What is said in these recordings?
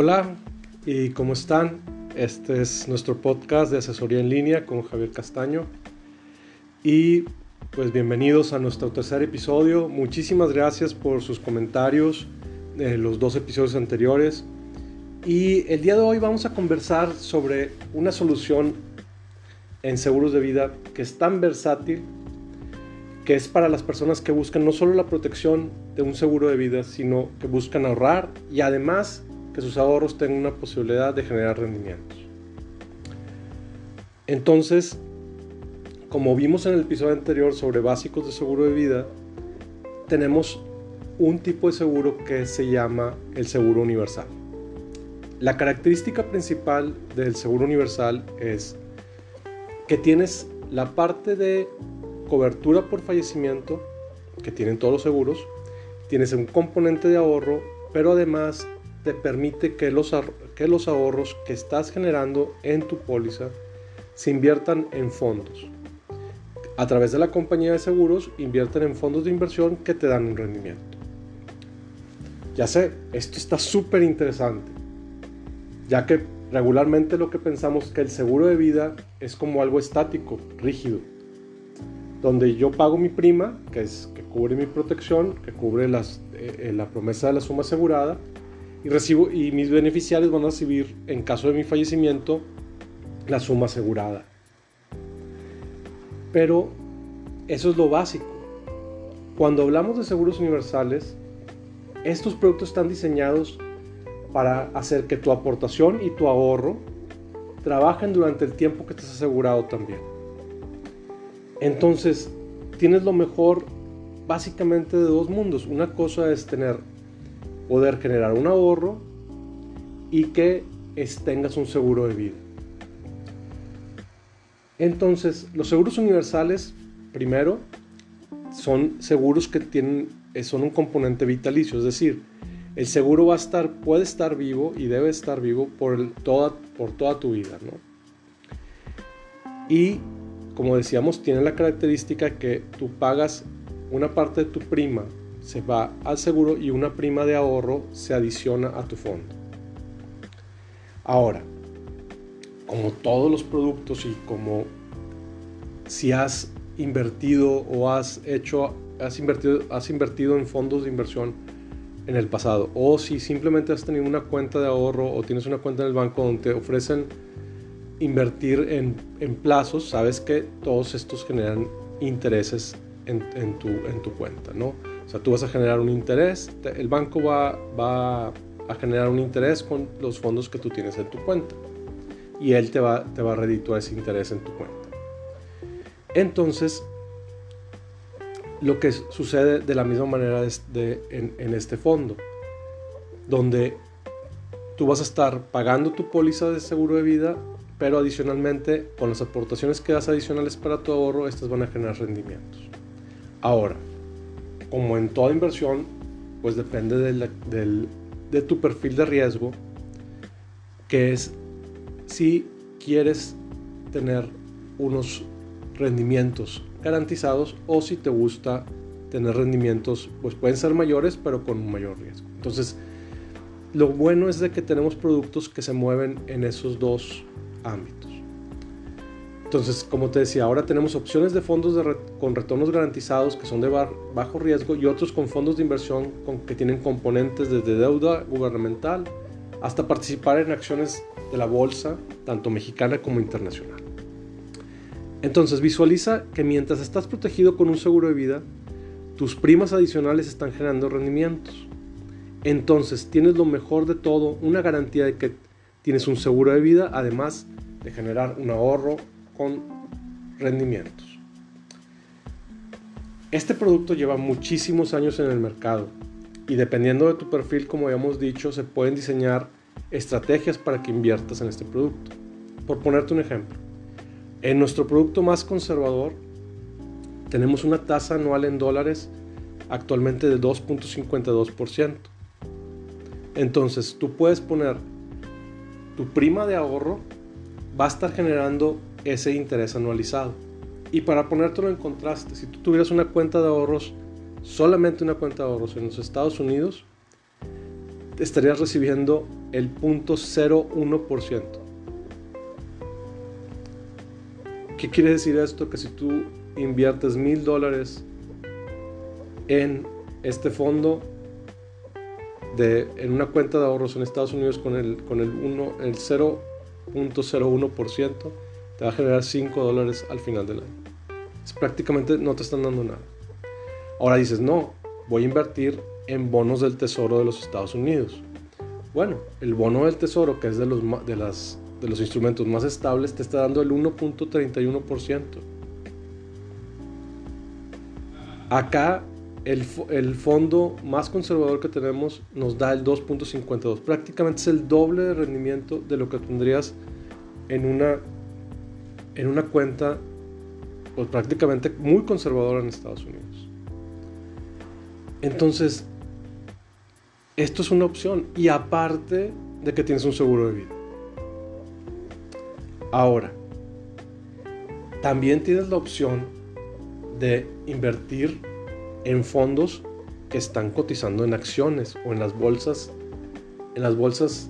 Hola, ¿y cómo están? Este es nuestro podcast de asesoría en línea con Javier Castaño. Y pues bienvenidos a nuestro tercer episodio. Muchísimas gracias por sus comentarios de los dos episodios anteriores. Y el día de hoy vamos a conversar sobre una solución en seguros de vida que es tan versátil que es para las personas que buscan no solo la protección de un seguro de vida, sino que buscan ahorrar y además que sus ahorros tengan una posibilidad de generar rendimientos. Entonces, como vimos en el episodio anterior sobre básicos de seguro de vida, tenemos un tipo de seguro que se llama el seguro universal. La característica principal del seguro universal es que tienes la parte de cobertura por fallecimiento que tienen todos los seguros, tienes un componente de ahorro, pero además te permite que los, que los ahorros que estás generando en tu póliza se inviertan en fondos. A través de la compañía de seguros invierten en fondos de inversión que te dan un rendimiento. Ya sé, esto está súper interesante, ya que regularmente lo que pensamos que el seguro de vida es como algo estático, rígido, donde yo pago mi prima, que, es, que cubre mi protección, que cubre las, eh, eh, la promesa de la suma asegurada, y, mis beneficiarios van a recibir, en caso de mi fallecimiento, la suma asegurada. Pero eso es lo básico. Cuando hablamos de seguros universales, estos productos están diseñados para hacer que tu aportación y tu ahorro trabajen durante el tiempo que estés asegurado también. Entonces, tienes lo mejor básicamente de dos mundos. Una cosa es tener, poder generar un ahorro y que tengas un seguro de vida. Entonces, los seguros universales, primero, son seguros que tienen, son un componente vitalicio, es decir, el seguro va a estar, puede estar vivo y debe estar vivo por, toda, por toda tu vida. ¿no? Y como decíamos, tiene la característica que tú pagas una parte de tu prima, se va al seguro y una prima de ahorro se adiciona a tu fondo. Ahora, como todos los productos y como si has invertido o has hecho, has invertido, has invertido en fondos de inversión en el pasado, o si simplemente has tenido una cuenta de ahorro o tienes una cuenta en el banco donde te ofrecen invertir en, en plazos, sabes que todos estos generan intereses en, en, tu, en tu cuenta, ¿no? O sea, tú vas a generar un interés, el banco va, va a generar un interés con los fondos que tú tienes en tu cuenta y él te va, te va a redituar ese interés en tu cuenta. Entonces, lo que sucede de la misma manera de, en, en este fondo, donde tú vas a estar pagando tu póliza de seguro de vida pero adicionalmente con las aportaciones que das adicionales para tu ahorro, estas van a generar rendimientos. Ahora, como en toda inversión, pues depende de, tu perfil de riesgo, que es si quieres tener unos rendimientos garantizados o si te gusta tener rendimientos, pues pueden ser mayores, pero con un mayor riesgo. Entonces, lo bueno es de que tenemos productos que se mueven en esos dos ámbitos. Entonces, como te decía, ahora tenemos opciones de fondos con retornos garantizados que son de bajo riesgo y otros con fondos de inversión con, que tienen componentes desde deuda gubernamental hasta participar en acciones de la bolsa, tanto mexicana como internacional. Entonces, visualiza que mientras estás protegido con un seguro de vida, tus primas adicionales están generando rendimientos. Entonces, tienes lo mejor de todo, una garantía de que tienes un seguro de vida, además de generar un ahorro rendimientos. Este producto lleva muchísimos años en el mercado y dependiendo de tu perfil, como habíamos dicho, se pueden diseñar estrategias para que inviertas en este producto. Por ponerte un ejemplo, en nuestro producto más conservador tenemos una tasa anual en dólares actualmente de 2.52%. Entonces tú puedes poner tu prima de ahorro va a estar generando ese interés anualizado. Y para ponértelo en contraste, si tú tuvieras una cuenta de ahorros, solamente una cuenta de ahorros en los Estados Unidos, estarías recibiendo el 0.01%. ¿Qué quiere decir esto? Que si tú inviertes mil dólares en este fondo, de, en una cuenta de ahorros en Estados Unidos con el, con el, el 0.01%, te va a generar 5 dólares al final del año. Es prácticamente no te están dando nada. Ahora dices, no, voy a invertir en bonos del Tesoro de los Estados Unidos. Bueno, el bono del Tesoro, que es de los, de las, de los instrumentos más estables, te está dando el 1.31%. Acá el, el, fondo más conservador que tenemos nos da el 2.52. Prácticamente es el doble de rendimiento de lo que tendrías en una, en una cuenta pues, prácticamente muy conservadora en Estados Unidos. Entonces, esto es una opción. Y aparte de que tienes un seguro de vida. Ahora, también tienes la opción de invertir en fondos que están cotizando en acciones o en las bolsas, en las bolsas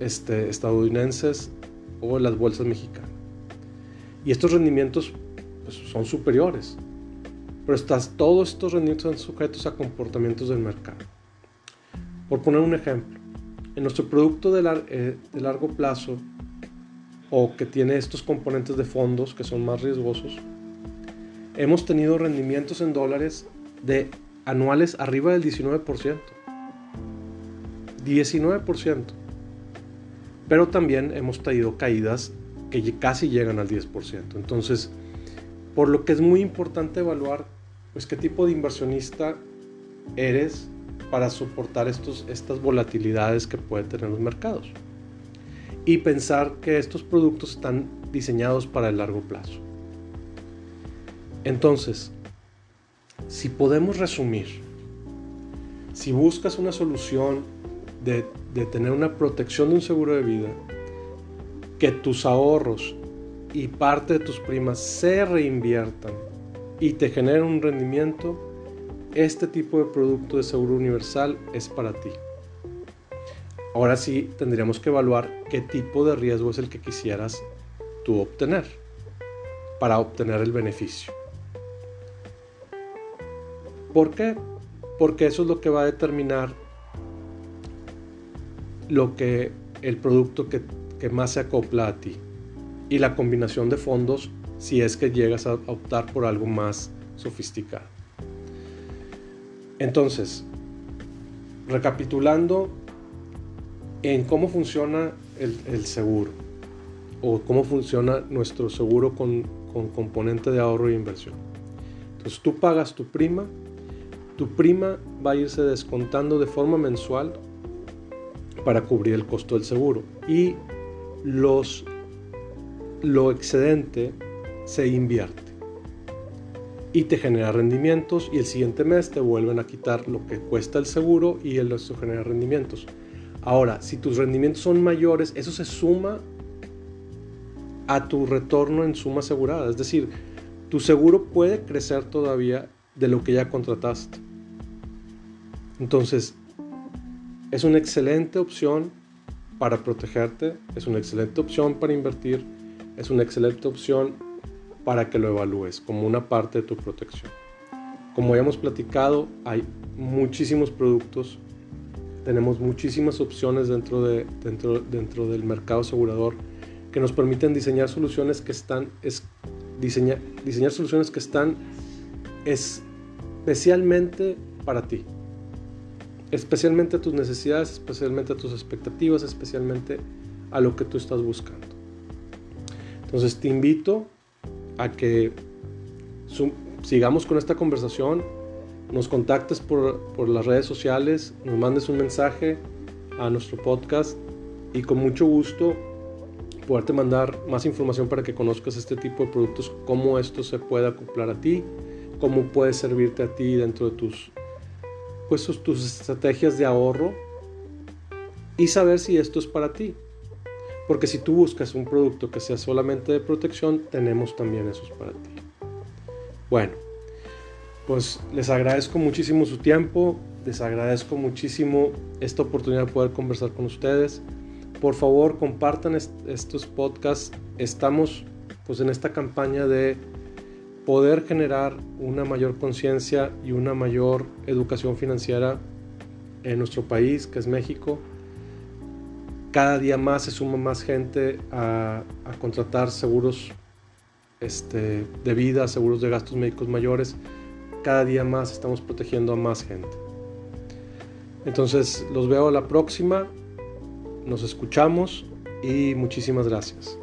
este, estadounidenses o en las bolsas mexicanas. Y estos rendimientos pues, son superiores. Pero estás, todos estos rendimientos son sujetos a comportamientos del mercado. Por poner un ejemplo, en nuestro producto de, eh, de largo plazo o que tiene estos componentes de fondos que son más riesgosos, hemos tenido rendimientos en dólares de anuales arriba del 19%. 19%. Pero también hemos tenido caídas que casi llegan al 10%. Entonces, por lo que es muy importante evaluar pues qué tipo de inversionista eres para soportar estos, estas volatilidades que pueden tener los mercados. Y pensar que estos productos están diseñados para el largo plazo. Entonces, si podemos resumir, si buscas una solución de, de tener una protección de un seguro de vida, que tus ahorros y parte de tus primas se reinviertan y te generen un rendimiento, este tipo de producto de seguro universal es para ti. Ahora sí tendríamos que evaluar qué tipo de riesgo es el que quisieras tú obtener para obtener el beneficio. ¿Por qué? Porque eso es lo que va a determinar lo que el producto que, que más se acopla a ti y la combinación de fondos si es que llegas a optar por algo más sofisticado. Entonces, recapitulando en cómo funciona el, seguro o cómo funciona nuestro seguro con, con componente de ahorro e inversión. Entonces tú pagas tu prima, tu prima va a irse descontando de forma mensual para cubrir el costo del seguro y los lo excedente se invierte y te genera rendimientos y el siguiente mes te vuelven a quitar lo que cuesta el seguro y el resto genera rendimientos. Ahora, si tus rendimientos son mayores, eso se suma a tu retorno en suma asegurada. Es decir, tu seguro puede crecer todavía de lo que ya contrataste. Entonces, es una excelente opción para protegerte, es una excelente opción para invertir es una excelente opción para que lo evalúes como una parte de tu protección. Como ya hemos platicado, hay muchísimos productos, tenemos muchísimas opciones dentro, de, dentro, dentro del mercado asegurador que nos permiten diseñar soluciones que están, es, diseñar, diseñar soluciones que están especialmente para ti, especialmente a tus necesidades, especialmente a tus expectativas, especialmente a lo que tú estás buscando. Entonces te invito a que sigamos con esta conversación, nos contactes por, las redes sociales, nos mandes un mensaje a nuestro podcast y con mucho gusto poderte mandar más información para que conozcas este tipo de productos, cómo esto se puede acoplar a ti, cómo puede servirte a ti dentro de tus, pues, tus estrategias de ahorro y saber si esto es para ti. Porque si tú buscas un producto que sea solamente de protección, tenemos también esos para ti. Bueno, pues les agradezco muchísimo su tiempo. Les agradezco muchísimo esta oportunidad de poder conversar con ustedes. Por favor, compartan estos podcasts. Estamos pues en esta campaña de poder generar una mayor conciencia y una mayor educación financiera en nuestro país, que es México. Cada día más se suma más gente a, contratar seguros este, de vida, seguros de gastos médicos mayores. Cada día más estamos protegiendo a más gente. Entonces los veo a la próxima, nos escuchamos y muchísimas gracias.